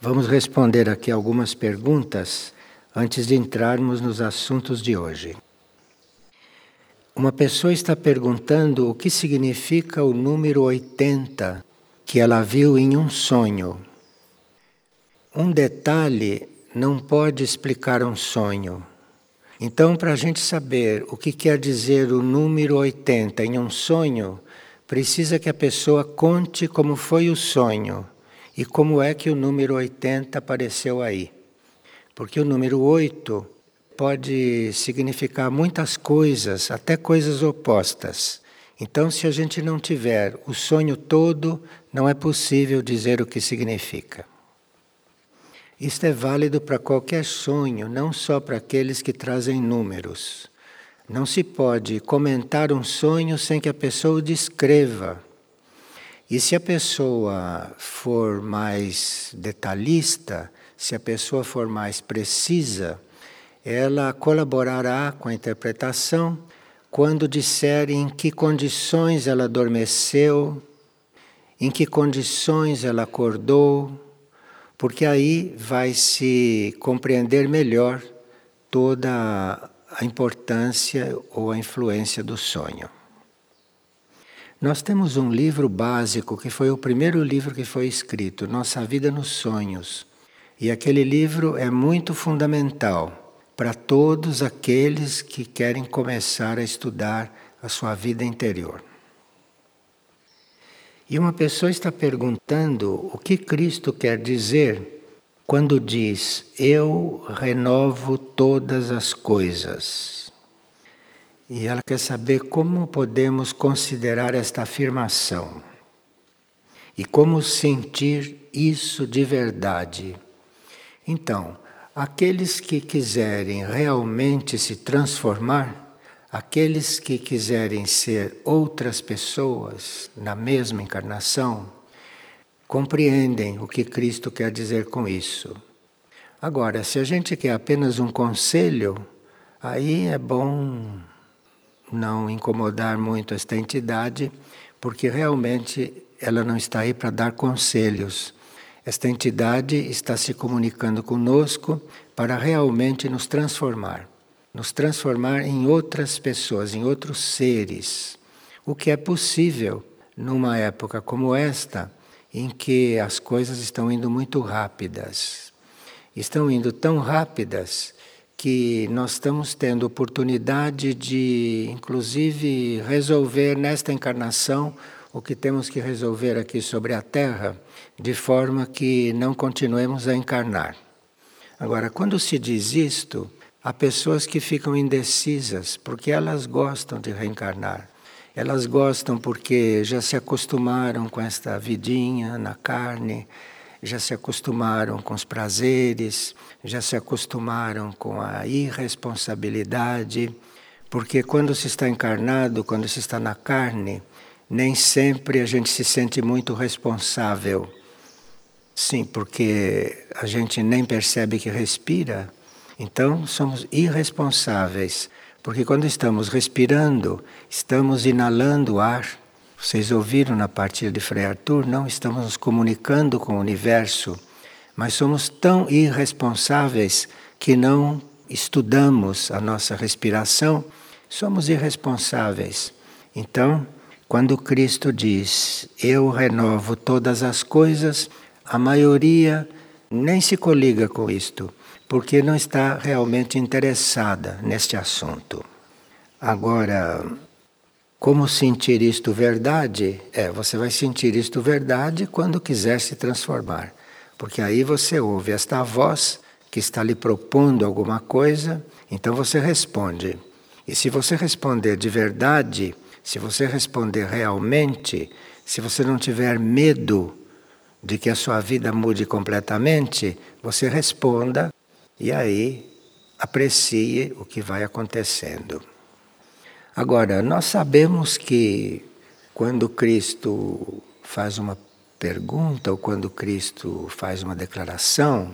Vamos responder aqui algumas perguntas antes de entrarmos nos assuntos de hoje. Uma pessoa está perguntando o que significa o número 80 que ela viu em um sonho. Um detalhe não pode explicar um sonho. Então, para a gente saber o que quer dizer o número 80 em um sonho, precisa que a pessoa conte como foi o sonho e como é que o número 80 apareceu aí. Porque o número 8 pode significar muitas coisas, até coisas opostas. Então, se a gente não tiver o sonho todo, não é possível dizer o que significa. Isto é válido para qualquer sonho, não só para aqueles que trazem números. Não se pode comentar um sonho sem que a pessoa o descreva. E se a pessoa for mais detalhista, se a pessoa for mais precisa, ela colaborará com a interpretação quando disser em que condições ela adormeceu, em que condições ela acordou porque aí vai se compreender melhor toda a importância ou a influência do sonho. Nós temos um livro básico que foi o primeiro livro que foi escrito, Nossa Vida nos Sonhos. E aquele livro é muito fundamental para todos aqueles que querem começar a estudar a sua vida interior. E uma pessoa está perguntando o que Cristo quer dizer quando diz: Eu renovo todas as coisas. E ela quer saber como podemos considerar esta afirmação e como sentir isso de verdade. Então, aqueles que quiserem realmente se transformar, Aqueles que quiserem ser outras pessoas na mesma encarnação compreendem o que Cristo quer dizer com isso. Agora, se a gente quer apenas um conselho, aí é bom não incomodar muito esta entidade, porque realmente ela não está aí para dar conselhos. Esta entidade está se comunicando conosco para realmente nos transformar nos transformar em outras pessoas, em outros seres. O que é possível numa época como esta, em que as coisas estão indo muito rápidas. Estão indo tão rápidas que nós estamos tendo oportunidade de, inclusive, resolver nesta encarnação o que temos que resolver aqui sobre a Terra, de forma que não continuemos a encarnar. Agora, quando se diz isto, Há pessoas que ficam indecisas porque elas gostam de reencarnar. Elas gostam porque já se acostumaram com esta vidinha na carne, já se acostumaram com os prazeres, já se acostumaram com a irresponsabilidade, porque quando se está encarnado, quando se está na carne, nem sempre a gente se sente muito responsável. Sim, porque a gente nem percebe que respira então, somos irresponsáveis, porque quando estamos respirando, estamos inalando ar. Vocês ouviram na partilha de Frei Arthur? Não estamos nos comunicando com o universo, mas somos tão irresponsáveis que não estudamos a nossa respiração, somos irresponsáveis. Então, quando Cristo diz: Eu renovo todas as coisas, a maioria nem se coliga com isto porque não está realmente interessada neste assunto. Agora, como sentir isto verdade? É, você vai sentir isto verdade quando quiser se transformar, porque aí você ouve esta voz que está lhe propondo alguma coisa, então você responde. E se você responder de verdade, se você responder realmente, se você não tiver medo de que a sua vida mude completamente, você responda e aí aprecie o que vai acontecendo. Agora, nós sabemos que quando Cristo faz uma pergunta ou quando Cristo faz uma declaração,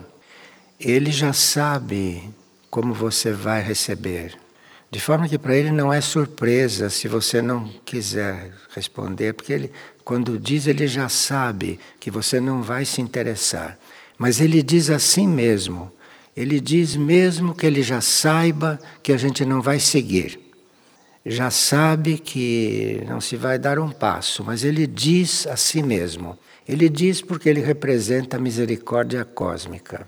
ele já sabe como você vai receber. De forma que para ele não é surpresa se você não quiser responder, porque ele, quando diz, ele já sabe que você não vai se interessar. Mas ele diz assim mesmo. Ele diz mesmo que ele já saiba que a gente não vai seguir. Já sabe que não se vai dar um passo, mas ele diz a si mesmo. Ele diz porque ele representa a misericórdia cósmica.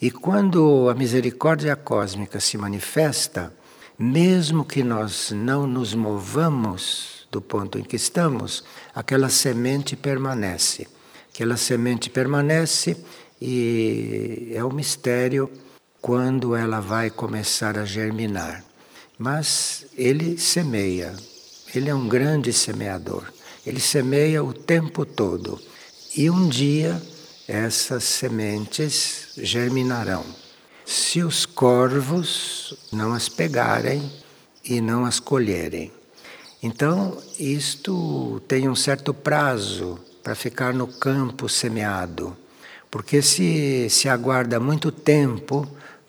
E quando a misericórdia cósmica se manifesta, mesmo que nós não nos movamos do ponto em que estamos, aquela semente permanece. Aquela semente permanece e é um mistério quando ela vai começar a germinar. Mas ele semeia, ele é um grande semeador. Ele semeia o tempo todo. E um dia essas sementes germinarão. Se os corvos não as pegarem e não as colherem. Então, isto tem um certo prazo para ficar no campo semeado, porque se se aguarda muito tempo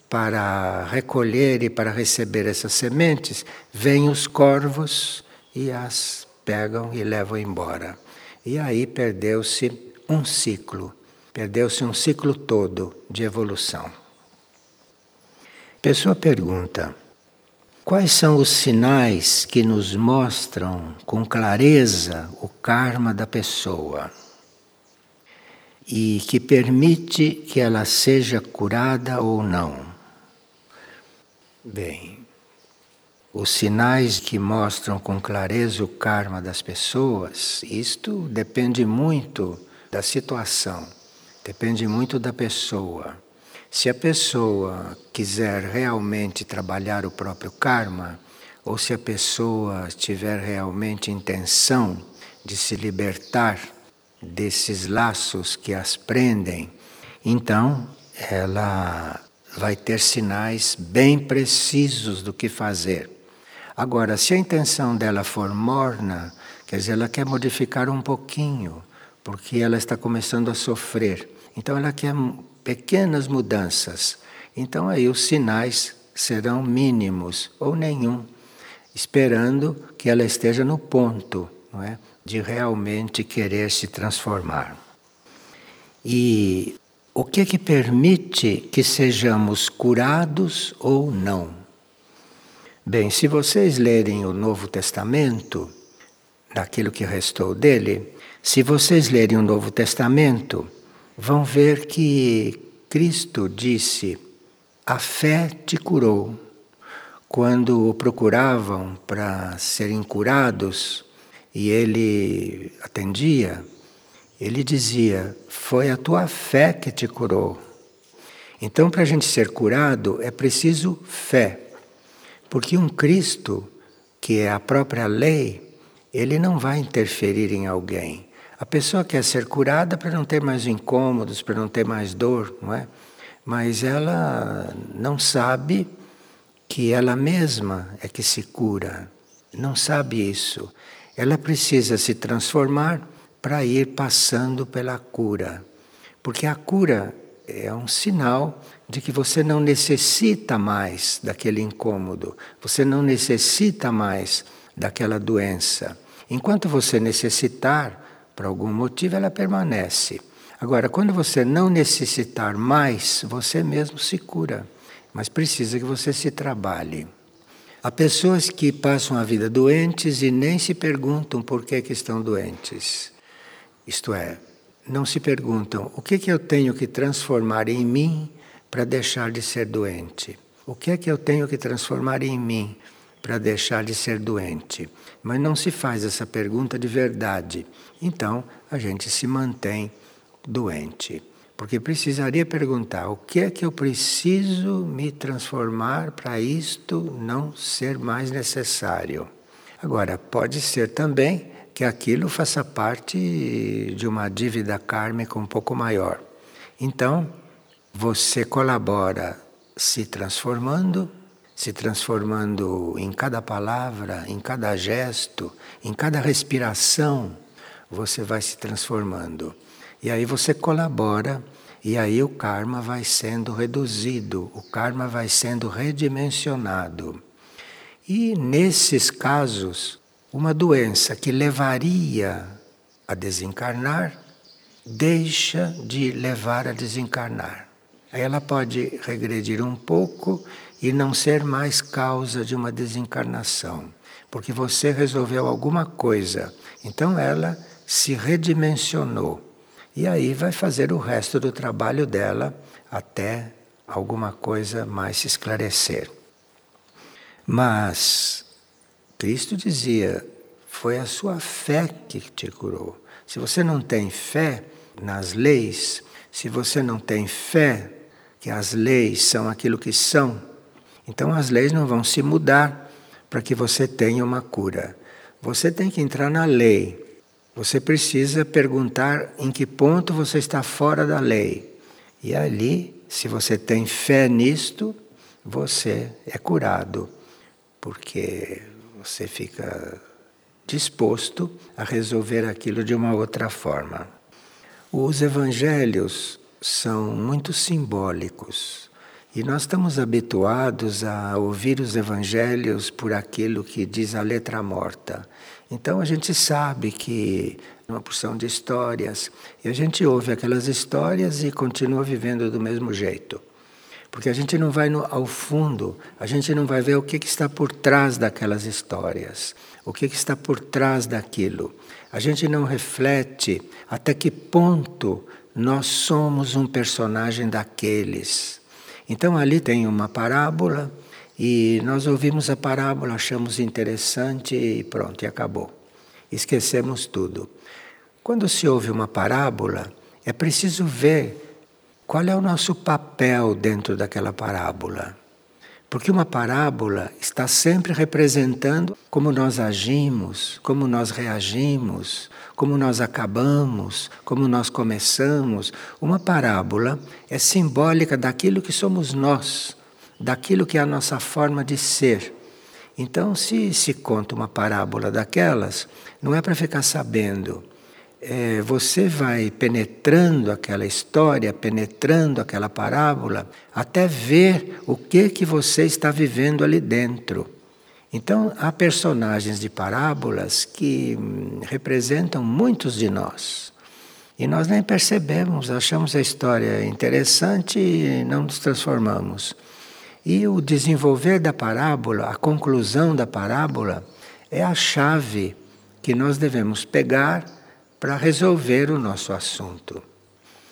para recolher e para receber essas sementes, vêm os corvos e as pegam e levam embora. E aí perdeu-se um ciclo, perdeu-se um ciclo todo de evolução. Pessoa pergunta: quais são os sinais que nos mostram com clareza o karma da pessoa e que permite que ela seja curada ou não? Bem, os sinais que mostram com clareza o karma das pessoas, isto depende muito da situação, depende muito da pessoa. Se a pessoa quiser realmente trabalhar o próprio karma, ou se a pessoa tiver realmente intenção de se libertar desses laços que as prendem, então ela vai ter sinais bem precisos do que fazer. Agora, se a intenção dela for morna, quer dizer, ela quer modificar um pouquinho, porque ela está começando a sofrer. Então ela quer pequenas mudanças. Então aí os sinais serão mínimos ou nenhum, esperando que ela esteja no ponto, não é, de realmente querer se transformar. E o que é que permite que sejamos curados ou não? Bem, se vocês lerem o Novo Testamento, daquilo que restou dele, se vocês lerem o Novo Testamento, vão ver que Cristo disse: A fé te curou. Quando o procuravam para serem curados e ele atendia, ele dizia: Foi a tua fé que te curou. Então, para a gente ser curado, é preciso fé. Porque um Cristo, que é a própria lei, ele não vai interferir em alguém. A pessoa quer ser curada para não ter mais incômodos, para não ter mais dor, não é? Mas ela não sabe que ela mesma é que se cura. Não sabe isso. Ela precisa se transformar para ir passando pela cura. Porque a cura é um sinal de que você não necessita mais daquele incômodo, você não necessita mais daquela doença. Enquanto você necessitar, por algum motivo ela permanece. Agora, quando você não necessitar mais, você mesmo se cura, mas precisa que você se trabalhe. Há pessoas que passam a vida doentes e nem se perguntam por que, que estão doentes. Isto é, não se perguntam o que, que eu tenho que transformar em mim para deixar de ser doente. O que é que eu tenho que transformar em mim para deixar de ser doente? Mas não se faz essa pergunta de verdade. Então a gente se mantém doente. Porque precisaria perguntar o que é que eu preciso me transformar para isto não ser mais necessário. Agora, pode ser também que aquilo faça parte de uma dívida kármica um pouco maior. Então, você colabora se transformando se transformando em cada palavra, em cada gesto, em cada respiração, você vai se transformando. E aí você colabora, e aí o karma vai sendo reduzido, o karma vai sendo redimensionado. E nesses casos, uma doença que levaria a desencarnar, deixa de levar a desencarnar. Aí ela pode regredir um pouco e não ser mais causa de uma desencarnação, porque você resolveu alguma coisa. Então ela se redimensionou. E aí vai fazer o resto do trabalho dela até alguma coisa mais se esclarecer. Mas Cristo dizia: foi a sua fé que te curou. Se você não tem fé nas leis, se você não tem fé que as leis são aquilo que são, então as leis não vão se mudar para que você tenha uma cura. Você tem que entrar na lei. Você precisa perguntar em que ponto você está fora da lei. E ali, se você tem fé nisto, você é curado, porque você fica disposto a resolver aquilo de uma outra forma. Os evangelhos são muito simbólicos. E nós estamos habituados a ouvir os evangelhos por aquilo que diz a letra morta. Então a gente sabe que uma porção de histórias, e a gente ouve aquelas histórias e continua vivendo do mesmo jeito. Porque a gente não vai no, ao fundo, a gente não vai ver o que, que está por trás daquelas histórias, o que, que está por trás daquilo. A gente não reflete até que ponto nós somos um personagem daqueles. Então ali tem uma parábola e nós ouvimos a parábola, achamos interessante e pronto, e acabou. Esquecemos tudo. Quando se ouve uma parábola, é preciso ver qual é o nosso papel dentro daquela parábola. Porque uma parábola está sempre representando como nós agimos, como nós reagimos, como nós acabamos, como nós começamos. Uma parábola é simbólica daquilo que somos nós, daquilo que é a nossa forma de ser. Então, se se conta uma parábola daquelas, não é para ficar sabendo. É, você vai penetrando aquela história, penetrando aquela parábola, até ver o que que você está vivendo ali dentro. Então, há personagens de parábolas que hum, representam muitos de nós. E nós nem percebemos, achamos a história interessante e não nos transformamos. E o desenvolver da parábola, a conclusão da parábola, é a chave que nós devemos pegar para resolver o nosso assunto.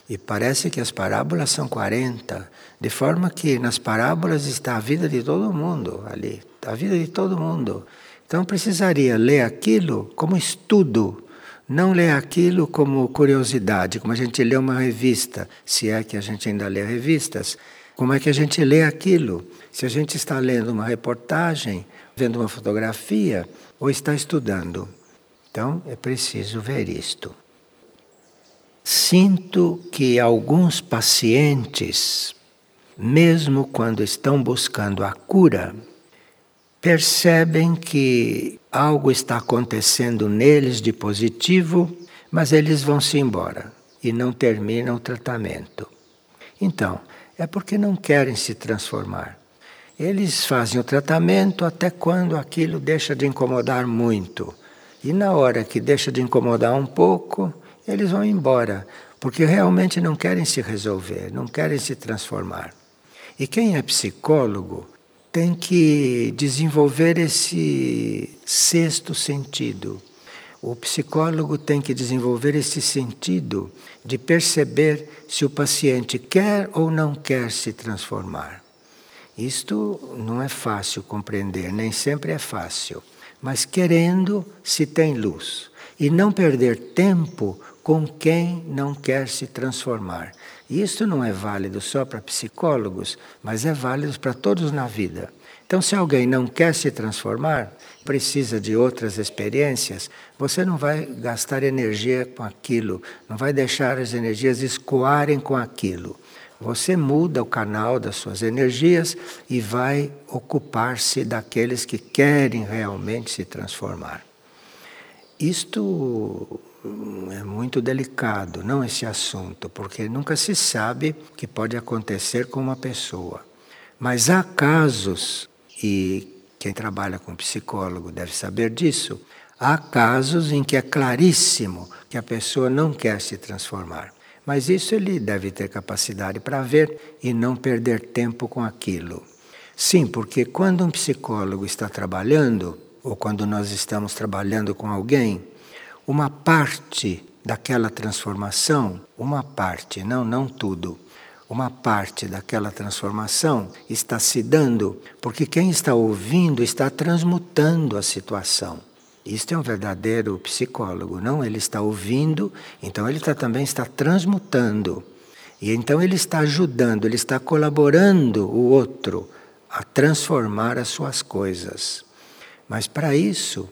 E parece que as parábolas são 40, de forma que nas parábolas está a vida de todo mundo ali a vida de todo mundo. Então precisaria ler aquilo como estudo, não ler aquilo como curiosidade, como a gente lê uma revista, se é que a gente ainda lê revistas. Como é que a gente lê aquilo? Se a gente está lendo uma reportagem, vendo uma fotografia ou está estudando. Então é preciso ver isto. Sinto que alguns pacientes, mesmo quando estão buscando a cura, percebem que algo está acontecendo neles de positivo, mas eles vão se embora e não terminam o tratamento. Então, é porque não querem se transformar. Eles fazem o tratamento até quando aquilo deixa de incomodar muito. E na hora que deixa de incomodar um pouco, eles vão embora, porque realmente não querem se resolver, não querem se transformar. E quem é psicólogo tem que desenvolver esse sexto sentido. O psicólogo tem que desenvolver esse sentido de perceber se o paciente quer ou não quer se transformar. Isto não é fácil compreender, nem sempre é fácil, mas querendo se tem luz. E não perder tempo com quem não quer se transformar. Isso não é válido só para psicólogos, mas é válido para todos na vida. Então, se alguém não quer se transformar, precisa de outras experiências, você não vai gastar energia com aquilo, não vai deixar as energias escoarem com aquilo. Você muda o canal das suas energias e vai ocupar-se daqueles que querem realmente se transformar. Isto é muito delicado, não esse assunto, porque nunca se sabe o que pode acontecer com uma pessoa. Mas há casos, e quem trabalha com psicólogo deve saber disso, Há casos em que é claríssimo que a pessoa não quer se transformar. Mas isso ele deve ter capacidade para ver e não perder tempo com aquilo. Sim, porque quando um psicólogo está trabalhando, ou quando nós estamos trabalhando com alguém, uma parte daquela transformação, uma parte, não, não tudo, uma parte daquela transformação está se dando porque quem está ouvindo está transmutando a situação. Isto é um verdadeiro psicólogo, não? Ele está ouvindo, então ele está, também está transmutando. E então ele está ajudando, ele está colaborando o outro a transformar as suas coisas. Mas para isso,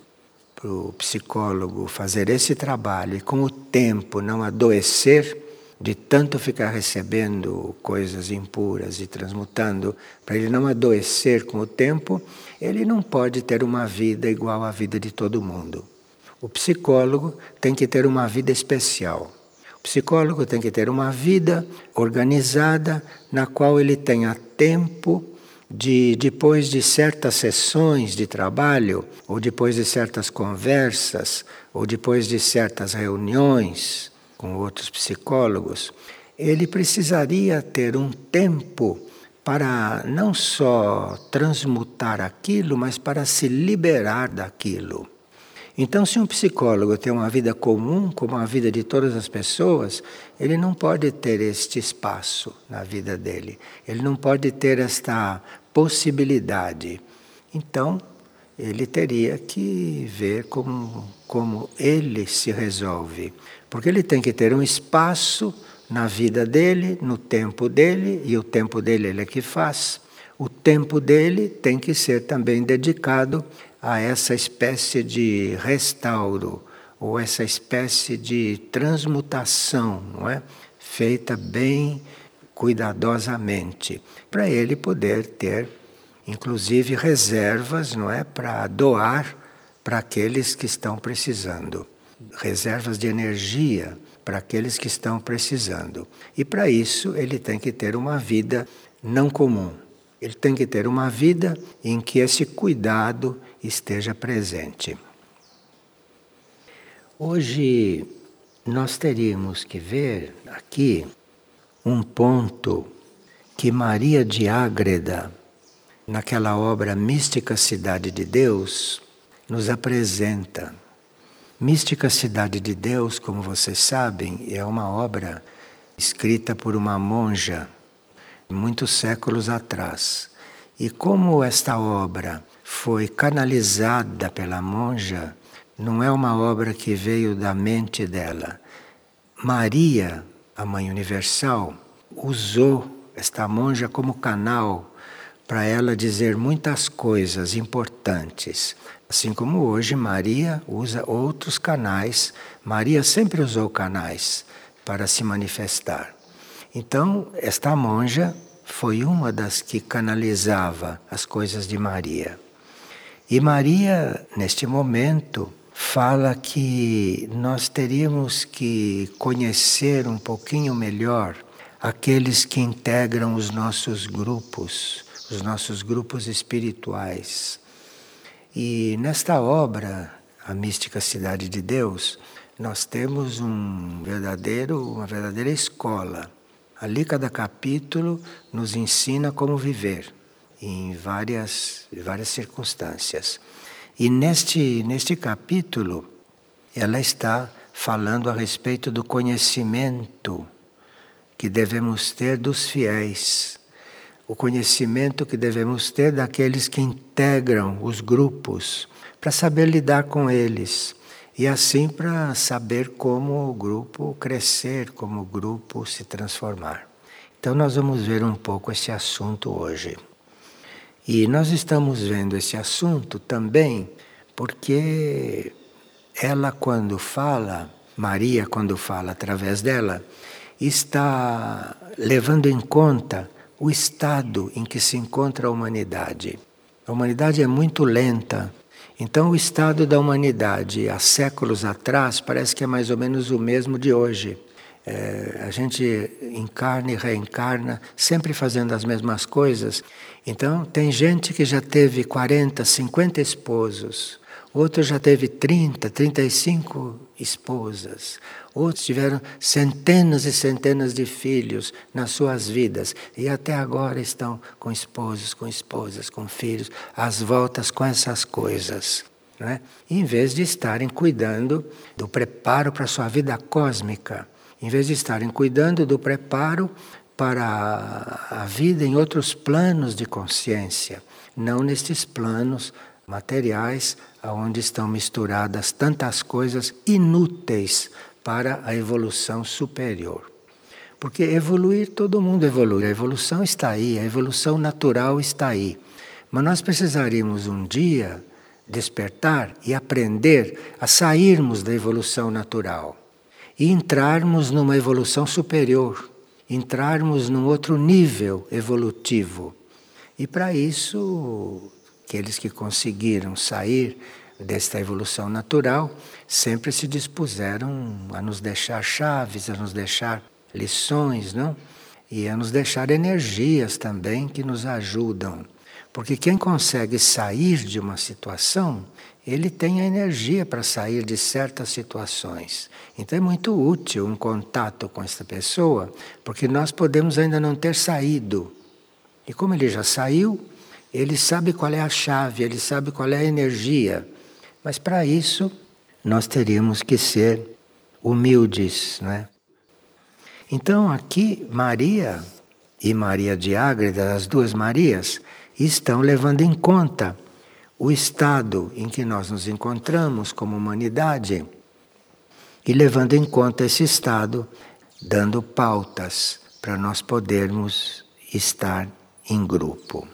para o psicólogo fazer esse trabalho e com o tempo não adoecer de tanto ficar recebendo coisas impuras e transmutando, para ele não adoecer com o tempo, ele não pode ter uma vida igual à vida de todo mundo. O psicólogo tem que ter uma vida especial. O psicólogo tem que ter uma vida organizada na qual ele tenha tempo de depois de certas sessões de trabalho, ou depois de certas conversas, ou depois de certas reuniões com outros psicólogos, ele precisaria ter um tempo para não só transmutar aquilo, mas para se liberar daquilo. Então, se um psicólogo tem uma vida comum, como a vida de todas as pessoas, ele não pode ter este espaço na vida dele. Ele não pode ter esta possibilidade. Então, ele teria que ver como, como ele se resolve. Porque ele tem que ter um espaço na vida dele, no tempo dele, e o tempo dele ele é que faz. O tempo dele tem que ser também dedicado a essa espécie de restauro, ou essa espécie de transmutação, não é? feita bem cuidadosamente, para ele poder ter, inclusive, reservas, não é, para doar para aqueles que estão precisando, reservas de energia para aqueles que estão precisando. E para isso ele tem que ter uma vida não comum. Ele tem que ter uma vida em que esse cuidado esteja presente. Hoje nós teríamos que ver aqui um ponto que Maria de Ágreda, naquela obra Mística Cidade de Deus, nos apresenta. Mística Cidade de Deus, como vocês sabem, é uma obra escrita por uma monja muitos séculos atrás. E como esta obra foi canalizada pela monja, não é uma obra que veio da mente dela. Maria a Mãe Universal usou esta monja como canal para ela dizer muitas coisas importantes. Assim como hoje Maria usa outros canais, Maria sempre usou canais para se manifestar. Então, esta monja foi uma das que canalizava as coisas de Maria. E Maria, neste momento, fala que nós teríamos que conhecer um pouquinho melhor aqueles que integram os nossos grupos, os nossos grupos espirituais. E nesta obra, A Mística Cidade de Deus, nós temos um verdadeiro, uma verdadeira escola. Ali cada capítulo nos ensina como viver em várias, várias circunstâncias. E neste, neste capítulo, ela está falando a respeito do conhecimento que devemos ter dos fiéis, o conhecimento que devemos ter daqueles que integram os grupos, para saber lidar com eles e assim para saber como o grupo crescer, como o grupo se transformar. Então, nós vamos ver um pouco esse assunto hoje. E nós estamos vendo esse assunto também porque ela, quando fala, Maria, quando fala através dela, está levando em conta o estado em que se encontra a humanidade. A humanidade é muito lenta. Então, o estado da humanidade há séculos atrás parece que é mais ou menos o mesmo de hoje. É, a gente encarna e reencarna, sempre fazendo as mesmas coisas. Então, tem gente que já teve 40, 50 esposos, outro já teve 30, 35 esposas, outros tiveram centenas e centenas de filhos nas suas vidas e até agora estão com esposos, com esposas, com filhos, às voltas com essas coisas. Né? Em vez de estarem cuidando do preparo para a sua vida cósmica, em vez de estarem cuidando do preparo para a vida em outros planos de consciência, não nestes planos materiais onde estão misturadas tantas coisas inúteis para a evolução superior. Porque evoluir, todo mundo evolui, a evolução está aí, a evolução natural está aí. Mas nós precisaríamos um dia despertar e aprender a sairmos da evolução natural e entrarmos numa evolução superior entrarmos num outro nível evolutivo. E para isso, aqueles que conseguiram sair desta evolução natural sempre se dispuseram a nos deixar chaves, a nos deixar lições, não? E a nos deixar energias também que nos ajudam. Porque quem consegue sair de uma situação ele tem a energia para sair de certas situações. Então é muito útil um contato com essa pessoa, porque nós podemos ainda não ter saído. E como ele já saiu, ele sabe qual é a chave, ele sabe qual é a energia. Mas para isso, nós teríamos que ser humildes, né? Então aqui Maria e Maria de Ágreda, as duas Marias, estão levando em conta o estado em que nós nos encontramos como humanidade e levando em conta esse estado, dando pautas para nós podermos estar em grupo.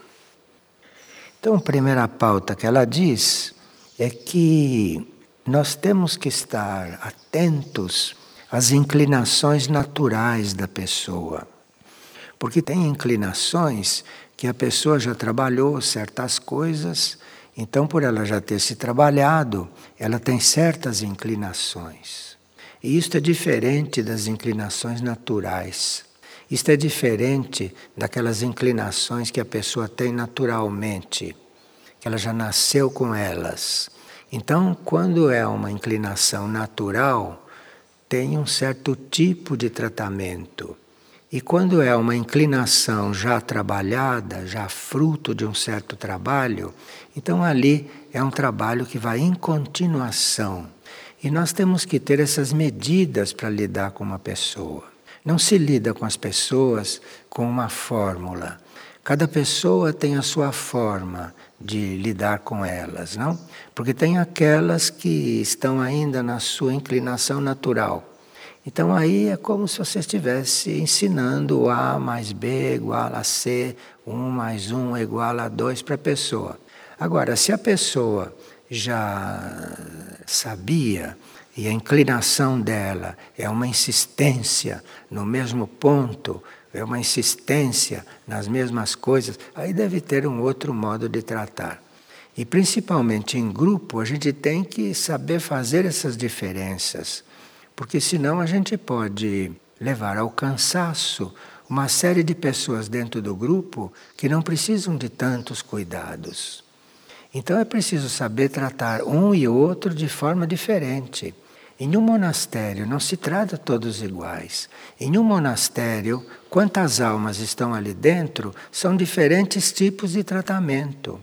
Então, a primeira pauta que ela diz é que nós temos que estar atentos às inclinações naturais da pessoa. Porque tem inclinações que a pessoa já trabalhou certas coisas então, por ela já ter se trabalhado, ela tem certas inclinações. E isto é diferente das inclinações naturais. Isto é diferente daquelas inclinações que a pessoa tem naturalmente, que ela já nasceu com elas. Então, quando é uma inclinação natural, tem um certo tipo de tratamento. E quando é uma inclinação já trabalhada, já fruto de um certo trabalho, então ali é um trabalho que vai em continuação. E nós temos que ter essas medidas para lidar com uma pessoa. Não se lida com as pessoas com uma fórmula. Cada pessoa tem a sua forma de lidar com elas, não? Porque tem aquelas que estão ainda na sua inclinação natural então aí é como se você estivesse ensinando A mais B igual a C, 1 mais 1 é igual a 2 para a pessoa. Agora, se a pessoa já sabia e a inclinação dela é uma insistência no mesmo ponto, é uma insistência nas mesmas coisas, aí deve ter um outro modo de tratar. E principalmente em grupo, a gente tem que saber fazer essas diferenças porque senão a gente pode levar ao cansaço uma série de pessoas dentro do grupo que não precisam de tantos cuidados. Então é preciso saber tratar um e outro de forma diferente. Em um monastério não se trata todos iguais. Em um monastério, quantas almas estão ali dentro são diferentes tipos de tratamento.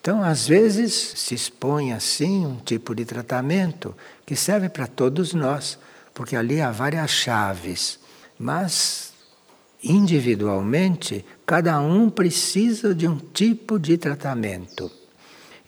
Então, às vezes, se expõe assim um tipo de tratamento que serve para todos nós, porque ali há várias chaves, mas individualmente cada um precisa de um tipo de tratamento.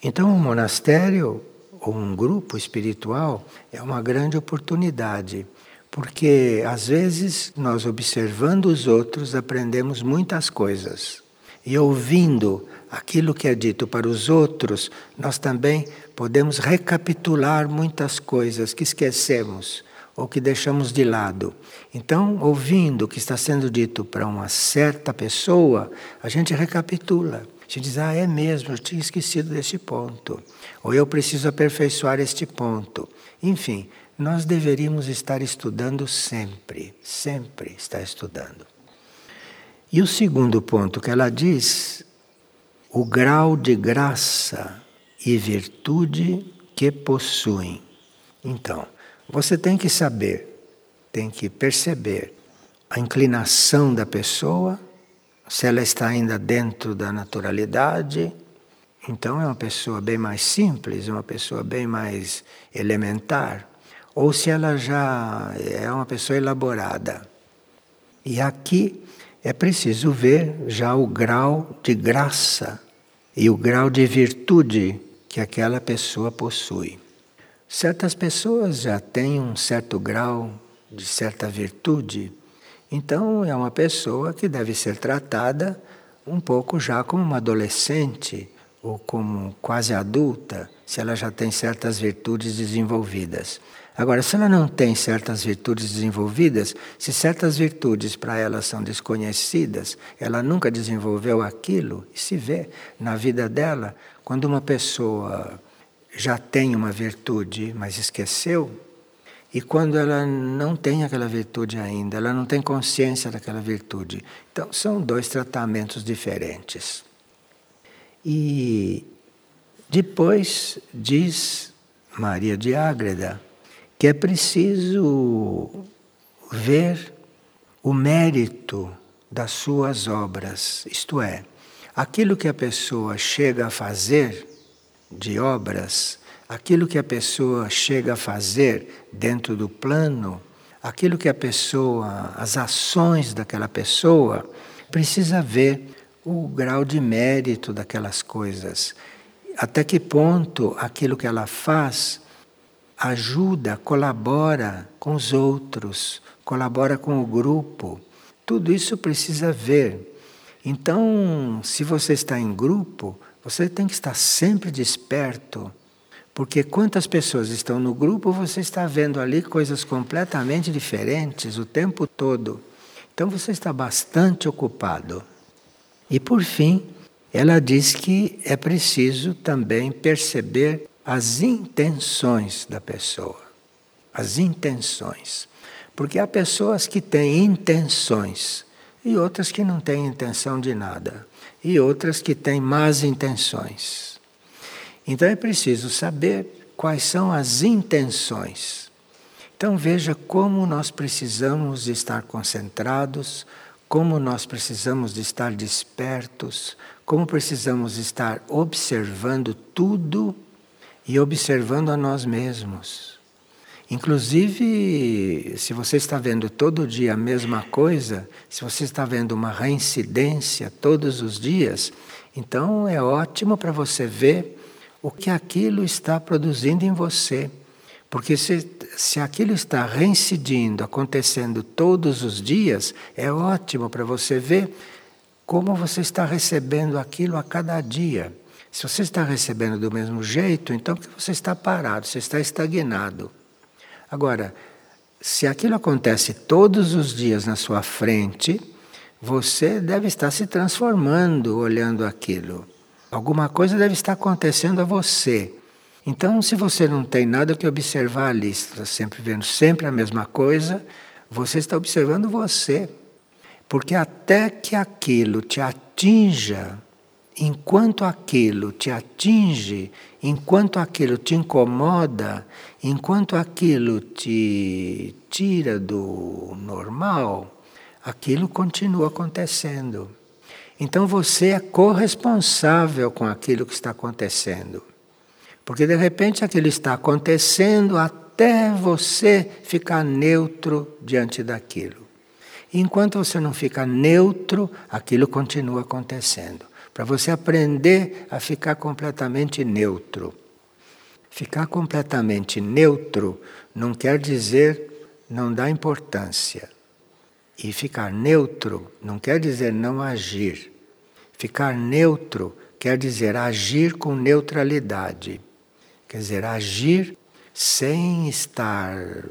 Então, um monastério ou um grupo espiritual é uma grande oportunidade, porque às vezes nós observando os outros aprendemos muitas coisas. E ouvindo aquilo que é dito para os outros, nós também podemos recapitular muitas coisas que esquecemos ou que deixamos de lado. Então, ouvindo o que está sendo dito para uma certa pessoa, a gente recapitula. Gente diz, ah, é mesmo, eu tinha esquecido desse ponto. Ou eu preciso aperfeiçoar este ponto. Enfim, nós deveríamos estar estudando sempre, sempre estar estudando. E o segundo ponto que ela diz, o grau de graça e virtude que possuem. Então, você tem que saber, tem que perceber a inclinação da pessoa, se ela está ainda dentro da naturalidade. Então, é uma pessoa bem mais simples, uma pessoa bem mais elementar. Ou se ela já é uma pessoa elaborada. E aqui é preciso ver já o grau de graça e o grau de virtude que aquela pessoa possui. Certas pessoas já têm um certo grau de certa virtude, então é uma pessoa que deve ser tratada um pouco já como uma adolescente ou como quase adulta, se ela já tem certas virtudes desenvolvidas. Agora, se ela não tem certas virtudes desenvolvidas, se certas virtudes para ela são desconhecidas, ela nunca desenvolveu aquilo, e se vê na vida dela, quando uma pessoa já tem uma virtude, mas esqueceu, e quando ela não tem aquela virtude ainda, ela não tem consciência daquela virtude. Então, são dois tratamentos diferentes. E depois diz Maria de Ágreda que é preciso ver o mérito das suas obras, isto é, aquilo que a pessoa chega a fazer de obras, aquilo que a pessoa chega a fazer dentro do plano, aquilo que a pessoa, as ações daquela pessoa, precisa ver o grau de mérito daquelas coisas. Até que ponto aquilo que ela faz ajuda, colabora com os outros, colabora com o grupo. Tudo isso precisa ver. Então, se você está em grupo, você tem que estar sempre desperto, porque quantas pessoas estão no grupo, você está vendo ali coisas completamente diferentes o tempo todo. Então você está bastante ocupado. E por fim, ela diz que é preciso também perceber as intenções da pessoa. As intenções. Porque há pessoas que têm intenções e outras que não têm intenção de nada, e outras que têm más intenções. Então é preciso saber quais são as intenções. Então veja como nós precisamos estar concentrados, como nós precisamos de estar despertos, como precisamos estar observando tudo e observando a nós mesmos. Inclusive, se você está vendo todo dia a mesma coisa, se você está vendo uma reincidência todos os dias, então é ótimo para você ver o que aquilo está produzindo em você. Porque se, se aquilo está reincidindo, acontecendo todos os dias, é ótimo para você ver como você está recebendo aquilo a cada dia. Se você está recebendo do mesmo jeito, então você está parado, você está estagnado. Agora, se aquilo acontece todos os dias na sua frente, você deve estar se transformando olhando aquilo. Alguma coisa deve estar acontecendo a você. Então, se você não tem nada que observar ali, está sempre vendo sempre a mesma coisa, você está observando você. Porque até que aquilo te atinja, enquanto aquilo te atinge, enquanto aquilo te incomoda, enquanto aquilo te tira do normal, aquilo continua acontecendo. Então você é corresponsável com aquilo que está acontecendo. Porque de repente aquilo está acontecendo até você ficar neutro diante daquilo. Enquanto você não fica neutro, aquilo continua acontecendo para você aprender a ficar completamente neutro. Ficar completamente neutro não quer dizer não dar importância. E ficar neutro não quer dizer não agir. Ficar neutro quer dizer agir com neutralidade. Quer dizer, agir sem estar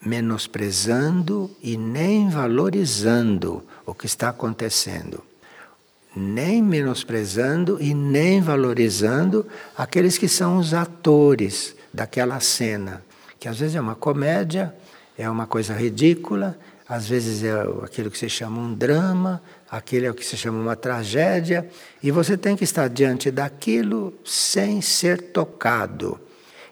menosprezando e nem valorizando o que está acontecendo nem menosprezando e nem valorizando aqueles que são os atores daquela cena, que às vezes é uma comédia, é uma coisa ridícula, às vezes é aquilo que se chama um drama, aquele é o que se chama uma tragédia, e você tem que estar diante daquilo sem ser tocado.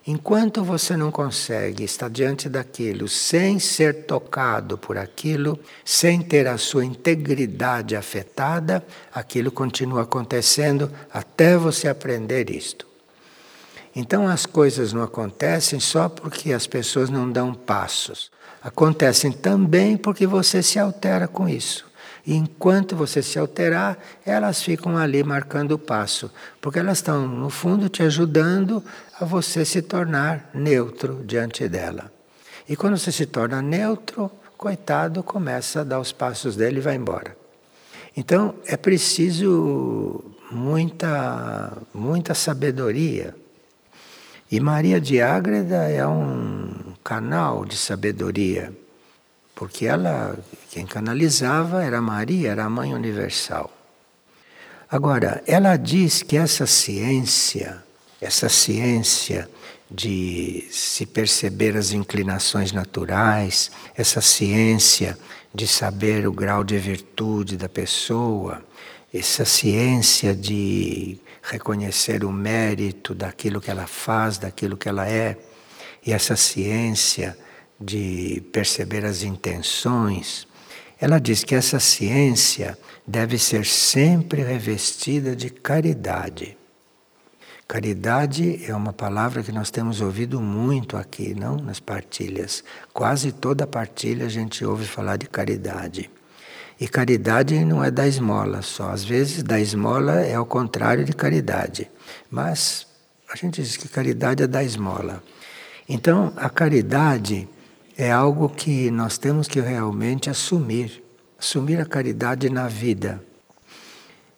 Enquanto você não consegue estar diante daquilo sem ser tocado por aquilo, sem ter a sua integridade afetada, aquilo continua acontecendo até você aprender isto. Então as coisas não acontecem só porque as pessoas não dão passos. Acontecem também porque você se altera com isso. Enquanto você se alterar, elas ficam ali marcando o passo, porque elas estão, no fundo, te ajudando a você se tornar neutro diante dela. E quando você se torna neutro, coitado começa a dar os passos dele e vai embora. Então é preciso muita, muita sabedoria. E Maria de Ágreda é um canal de sabedoria. Porque ela, quem canalizava era Maria, era a Mãe Universal. Agora, ela diz que essa ciência, essa ciência de se perceber as inclinações naturais, essa ciência de saber o grau de virtude da pessoa, essa ciência de reconhecer o mérito daquilo que ela faz, daquilo que ela é, e essa ciência de perceber as intenções, ela diz que essa ciência deve ser sempre revestida de caridade. Caridade é uma palavra que nós temos ouvido muito aqui, não? Nas partilhas. Quase toda partilha a gente ouve falar de caridade. E caridade não é da esmola só. Às vezes, da esmola é ao contrário de caridade. Mas a gente diz que caridade é da esmola. Então, a caridade é algo que nós temos que realmente assumir assumir a caridade na vida.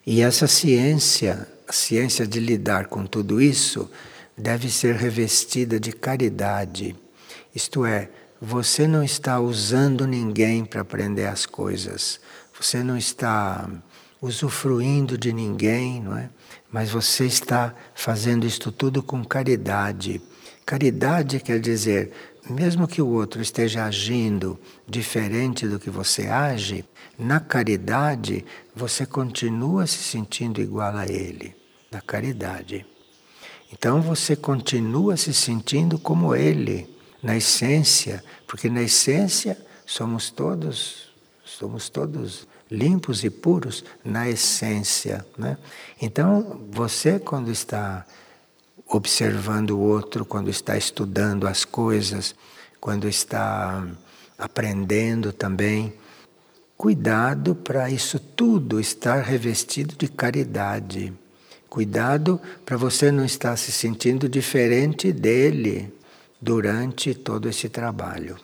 E essa ciência, a ciência de lidar com tudo isso, deve ser revestida de caridade. Isto é, você não está usando ninguém para aprender as coisas. Você não está usufruindo de ninguém, não é? Mas você está fazendo isto tudo com caridade. Caridade quer dizer mesmo que o outro esteja agindo diferente do que você age, na caridade você continua se sentindo igual a ele, na caridade. Então você continua se sentindo como ele, na essência, porque na essência somos todos, somos todos limpos e puros na essência, né? Então você quando está observando o outro, quando está estudando as coisas, quando está aprendendo também. Cuidado para isso tudo estar revestido de caridade. Cuidado para você não estar se sentindo diferente dele durante todo esse trabalho.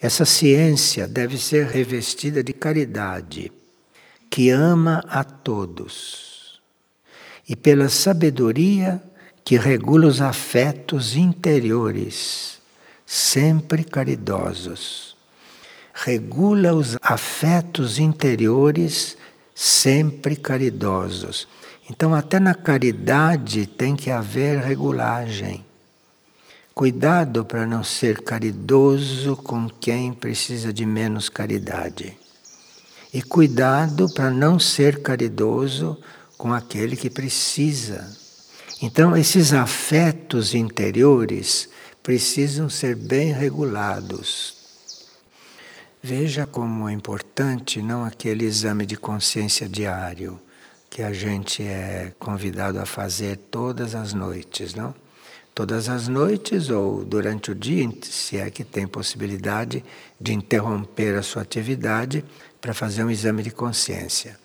Essa ciência deve ser revestida de caridade, que ama a todos e pela sabedoria que regula os afetos interiores, sempre caridosos. Regula os afetos interiores, sempre caridosos. Então, até na caridade tem que haver regulagem. Cuidado para não ser caridoso com quem precisa de menos caridade. E cuidado para não ser caridoso com aquele que precisa. Então, esses afetos interiores precisam ser bem regulados. Veja como é importante não aquele exame de consciência diário que a gente é convidado a fazer todas as noites, não? Todas as noites ou durante o dia, se é que tem possibilidade de interromper a sua atividade para fazer um exame de consciência.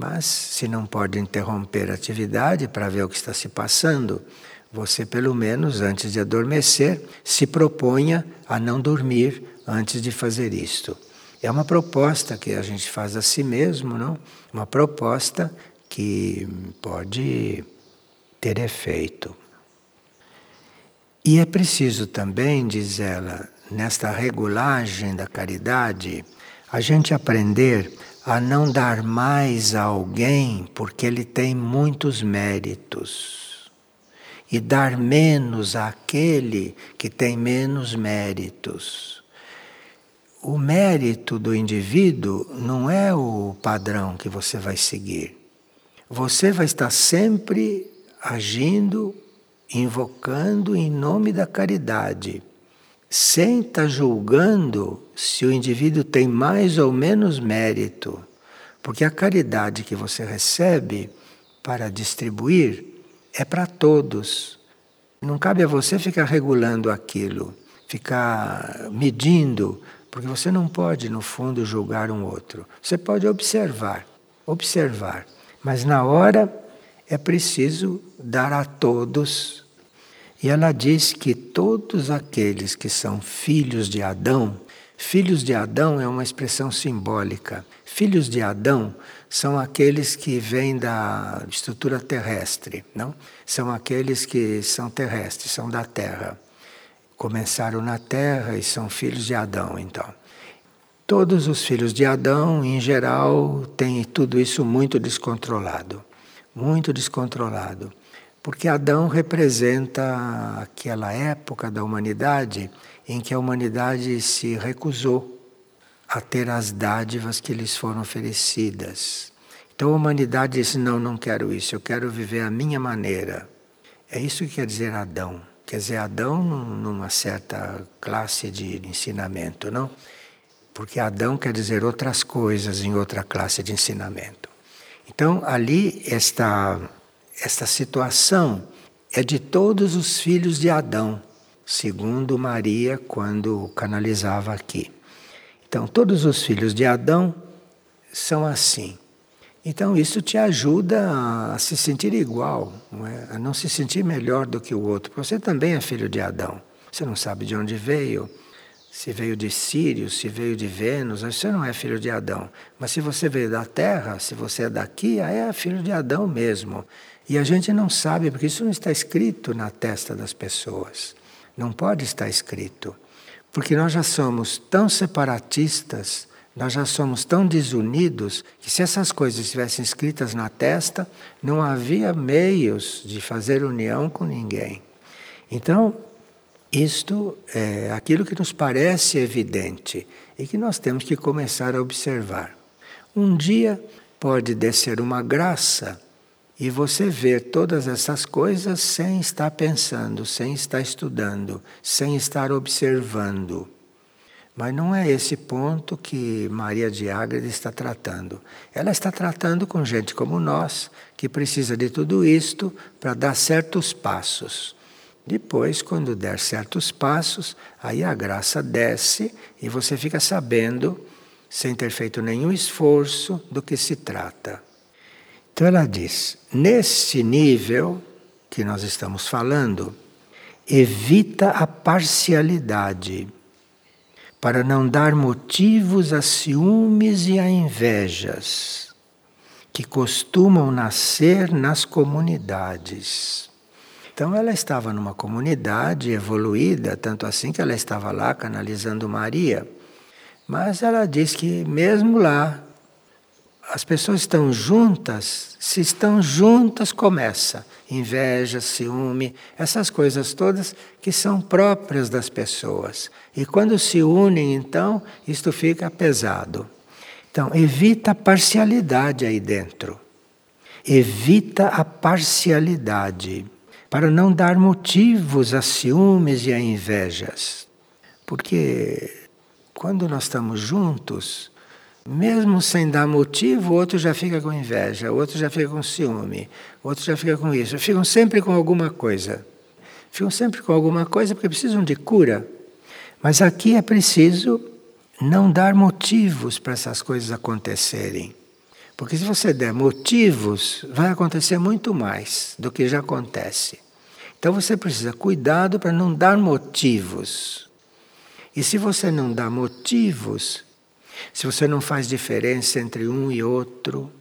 Mas se não pode interromper a atividade para ver o que está se passando, você pelo menos antes de adormecer se proponha a não dormir antes de fazer isto. É uma proposta que a gente faz a si mesmo, não? Uma proposta que pode ter efeito. E é preciso também, diz ela, nesta regulagem da caridade, a gente aprender a não dar mais a alguém porque ele tem muitos méritos e dar menos àquele que tem menos méritos. O mérito do indivíduo não é o padrão que você vai seguir. Você vai estar sempre agindo invocando em nome da caridade, sem estar tá julgando se o indivíduo tem mais ou menos mérito. Porque a caridade que você recebe para distribuir é para todos. Não cabe a você ficar regulando aquilo, ficar medindo, porque você não pode, no fundo, julgar um outro. Você pode observar, observar. Mas na hora é preciso dar a todos. E ela diz que todos aqueles que são filhos de Adão, filhos de Adão é uma expressão simbólica. Filhos de Adão são aqueles que vêm da estrutura terrestre, não? São aqueles que são terrestres, são da terra. Começaram na terra e são filhos de Adão, então. Todos os filhos de Adão, em geral, têm tudo isso muito descontrolado muito descontrolado. Porque Adão representa aquela época da humanidade em que a humanidade se recusou a ter as dádivas que lhes foram oferecidas. Então a humanidade disse: Não, não quero isso, eu quero viver a minha maneira. É isso que quer dizer Adão. Quer dizer, Adão numa certa classe de ensinamento, não? Porque Adão quer dizer outras coisas em outra classe de ensinamento. Então, ali, esta, esta situação é de todos os filhos de Adão, segundo Maria, quando canalizava aqui. Então, todos os filhos de Adão são assim. Então, isso te ajuda a se sentir igual, não é? a não se sentir melhor do que o outro. Você também é filho de Adão. Você não sabe de onde veio, se veio de Sírio, se veio de Vênus, você não é filho de Adão. Mas se você veio da Terra, se você é daqui, aí é filho de Adão mesmo. E a gente não sabe, porque isso não está escrito na testa das pessoas. Não pode estar escrito. Porque nós já somos tão separatistas, nós já somos tão desunidos, que se essas coisas estivessem escritas na testa, não havia meios de fazer união com ninguém. Então, isto é aquilo que nos parece evidente e que nós temos que começar a observar. Um dia pode descer uma graça e você ver todas essas coisas sem estar pensando, sem estar estudando, sem estar observando. Mas não é esse ponto que Maria de Ágreda está tratando. Ela está tratando com gente como nós, que precisa de tudo isto para dar certos passos. Depois, quando der certos passos, aí a graça desce e você fica sabendo, sem ter feito nenhum esforço, do que se trata. Então ela diz: nesse nível que nós estamos falando, evita a parcialidade, para não dar motivos a ciúmes e a invejas, que costumam nascer nas comunidades. Então ela estava numa comunidade evoluída, tanto assim que ela estava lá canalizando Maria. Mas ela diz que mesmo lá, as pessoas estão juntas, se estão juntas começa inveja, ciúme, essas coisas todas que são próprias das pessoas. E quando se unem, então, isto fica pesado. Então, evita a parcialidade aí dentro. Evita a parcialidade para não dar motivos a ciúmes e a invejas. Porque quando nós estamos juntos, mesmo sem dar motivo, o outro já fica com inveja, o outro já fica com ciúme, o outro já fica com isso. Ficam sempre com alguma coisa. Ficam sempre com alguma coisa porque precisam de cura. Mas aqui é preciso não dar motivos para essas coisas acontecerem. Porque se você der motivos, vai acontecer muito mais do que já acontece. Então você precisa cuidado para não dar motivos. E se você não dá motivos, se você não faz diferença entre um e outro,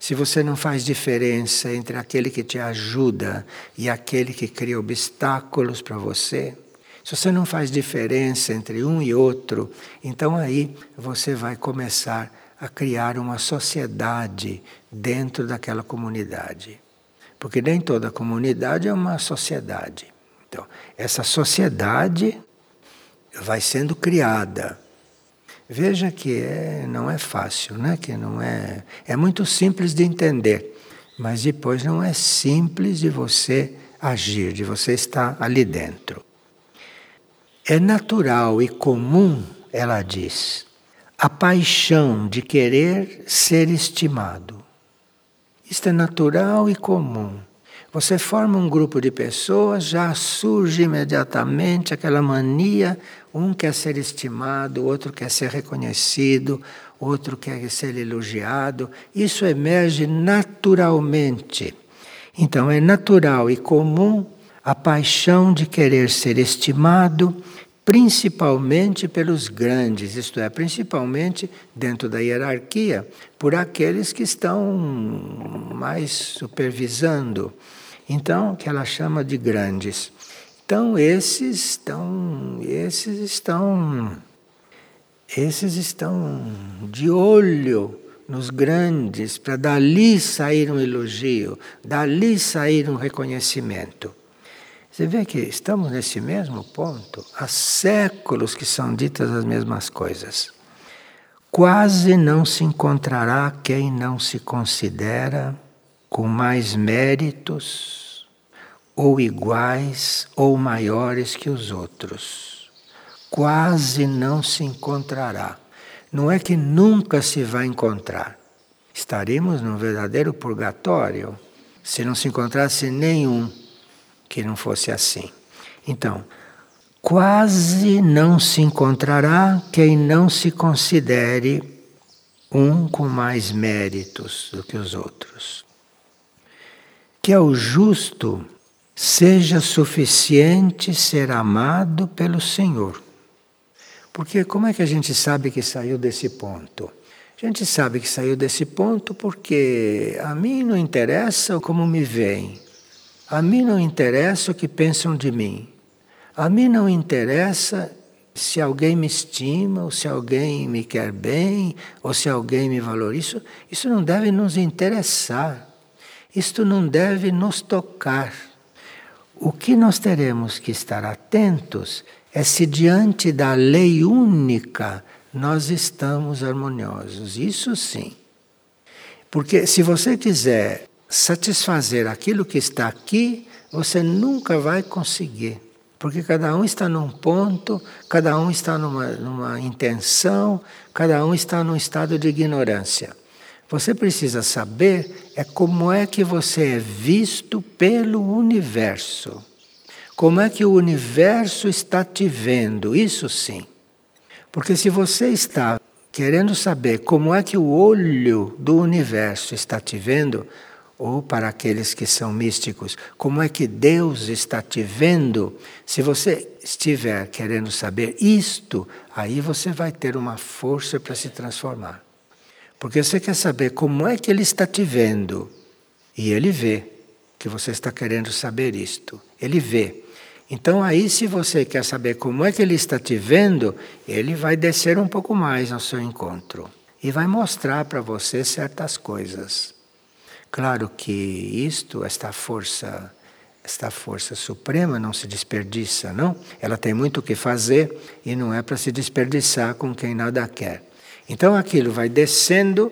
se você não faz diferença entre aquele que te ajuda e aquele que cria obstáculos para você, se você não faz diferença entre um e outro, então aí você vai começar a criar uma sociedade dentro daquela comunidade. Porque nem toda comunidade é uma sociedade. Então, essa sociedade vai sendo criada. Veja que é, não é fácil, né? que não é, é muito simples de entender, mas depois não é simples de você agir, de você estar ali dentro. É natural e comum, ela diz, a paixão de querer ser estimado. Isto é natural e comum. Você forma um grupo de pessoas, já surge imediatamente aquela mania: um quer ser estimado, outro quer ser reconhecido, outro quer ser elogiado. Isso emerge naturalmente. Então, é natural e comum a paixão de querer ser estimado, principalmente pelos grandes, isto é, principalmente dentro da hierarquia, por aqueles que estão mais supervisando. Então, que ela chama de grandes. Então, esses estão, esses estão, esses estão de olho nos grandes para dali sair um elogio, dali sair um reconhecimento. Você vê que estamos nesse mesmo ponto há séculos que são ditas as mesmas coisas. Quase não se encontrará quem não se considera com mais méritos, ou iguais, ou maiores que os outros. Quase não se encontrará. Não é que nunca se vai encontrar. Estaremos num verdadeiro purgatório se não se encontrasse nenhum que não fosse assim. Então, quase não se encontrará quem não se considere um com mais méritos do que os outros que ao justo seja suficiente ser amado pelo Senhor. Porque como é que a gente sabe que saiu desse ponto? A gente sabe que saiu desse ponto porque a mim não interessa como me veem. A mim não interessa o que pensam de mim. A mim não interessa se alguém me estima, ou se alguém me quer bem, ou se alguém me valoriza. Isso, isso não deve nos interessar. Isto não deve nos tocar. O que nós teremos que estar atentos é se diante da lei única nós estamos harmoniosos. Isso sim. Porque se você quiser satisfazer aquilo que está aqui, você nunca vai conseguir. Porque cada um está num ponto, cada um está numa, numa intenção, cada um está num estado de ignorância. Você precisa saber é como é que você é visto pelo universo. Como é que o universo está te vendo? Isso sim. Porque se você está querendo saber como é que o olho do universo está te vendo, ou para aqueles que são místicos, como é que Deus está te vendo, se você estiver querendo saber isto, aí você vai ter uma força para se transformar. Porque você quer saber como é que ele está te vendo. E ele vê que você está querendo saber isto. Ele vê. Então, aí, se você quer saber como é que ele está te vendo, ele vai descer um pouco mais ao seu encontro e vai mostrar para você certas coisas. Claro que isto, esta força, esta força suprema não se desperdiça, não? Ela tem muito o que fazer e não é para se desperdiçar com quem nada quer. Então aquilo vai descendo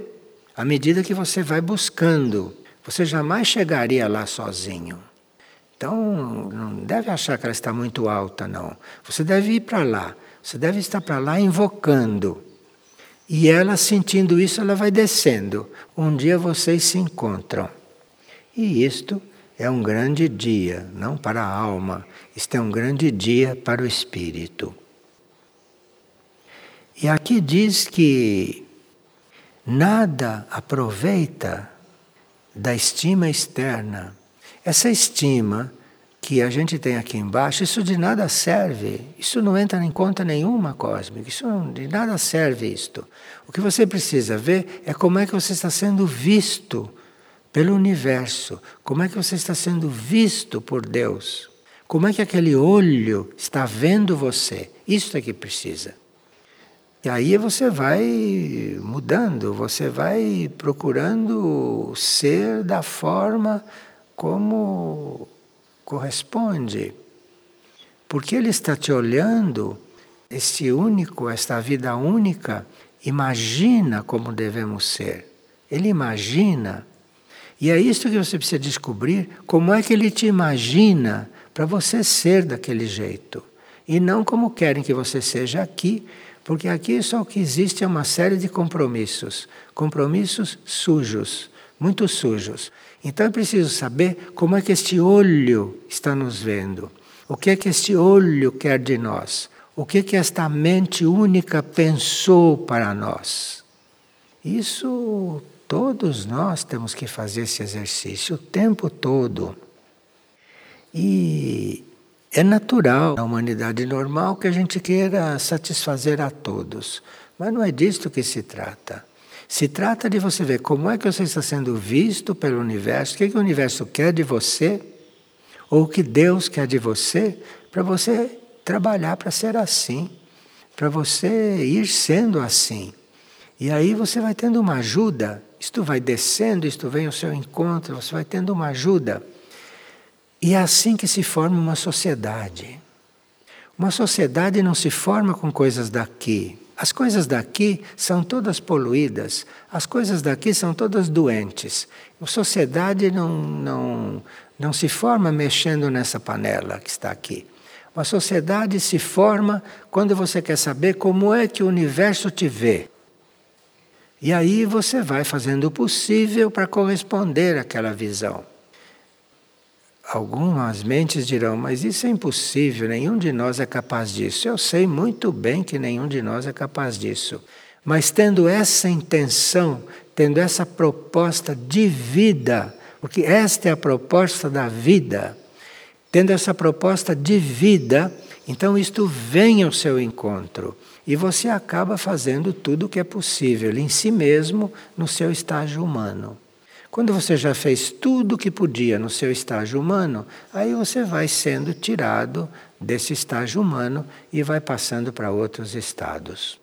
à medida que você vai buscando. Você jamais chegaria lá sozinho. Então, não deve achar que ela está muito alta, não. Você deve ir para lá. Você deve estar para lá invocando. E ela, sentindo isso, ela vai descendo. Um dia vocês se encontram. E isto é um grande dia, não para a alma, isto é um grande dia para o espírito. E aqui diz que nada aproveita da estima externa. Essa estima que a gente tem aqui embaixo, isso de nada serve. Isso não entra em conta nenhuma cósmica. Isso não, de nada serve isto. O que você precisa ver é como é que você está sendo visto pelo universo. Como é que você está sendo visto por Deus. Como é que aquele olho está vendo você. Isso é que precisa. E aí você vai mudando, você vai procurando ser da forma como corresponde. Porque ele está te olhando, esse único, esta vida única, imagina como devemos ser. Ele imagina. E é isso que você precisa descobrir: como é que ele te imagina para você ser daquele jeito. E não como querem que você seja aqui, porque aqui só o que existe é uma série de compromissos compromissos sujos, muito sujos. Então é preciso saber como é que este olho está nos vendo. O que é que este olho quer de nós? O que é que esta mente única pensou para nós? Isso todos nós temos que fazer esse exercício o tempo todo. E é natural na humanidade normal que a gente queira satisfazer a todos, mas não é disto que se trata. Se trata de você ver como é que você está sendo visto pelo universo, o que, é que o universo quer de você, ou o que Deus quer de você, para você trabalhar para ser assim, para você ir sendo assim. E aí você vai tendo uma ajuda, isto vai descendo, isto vem ao seu encontro, você vai tendo uma ajuda. E é assim que se forma uma sociedade. Uma sociedade não se forma com coisas daqui. As coisas daqui são todas poluídas, as coisas daqui são todas doentes. A sociedade não, não, não se forma mexendo nessa panela que está aqui. Uma sociedade se forma quando você quer saber como é que o universo te vê. E aí você vai fazendo o possível para corresponder àquela visão. Algumas mentes dirão, mas isso é impossível, nenhum de nós é capaz disso. Eu sei muito bem que nenhum de nós é capaz disso. Mas tendo essa intenção, tendo essa proposta de vida, porque esta é a proposta da vida, Tendo essa proposta de vida, então isto vem ao seu encontro e você acaba fazendo tudo o que é possível em si mesmo, no seu estágio humano. Quando você já fez tudo o que podia no seu estágio humano, aí você vai sendo tirado desse estágio humano e vai passando para outros estados.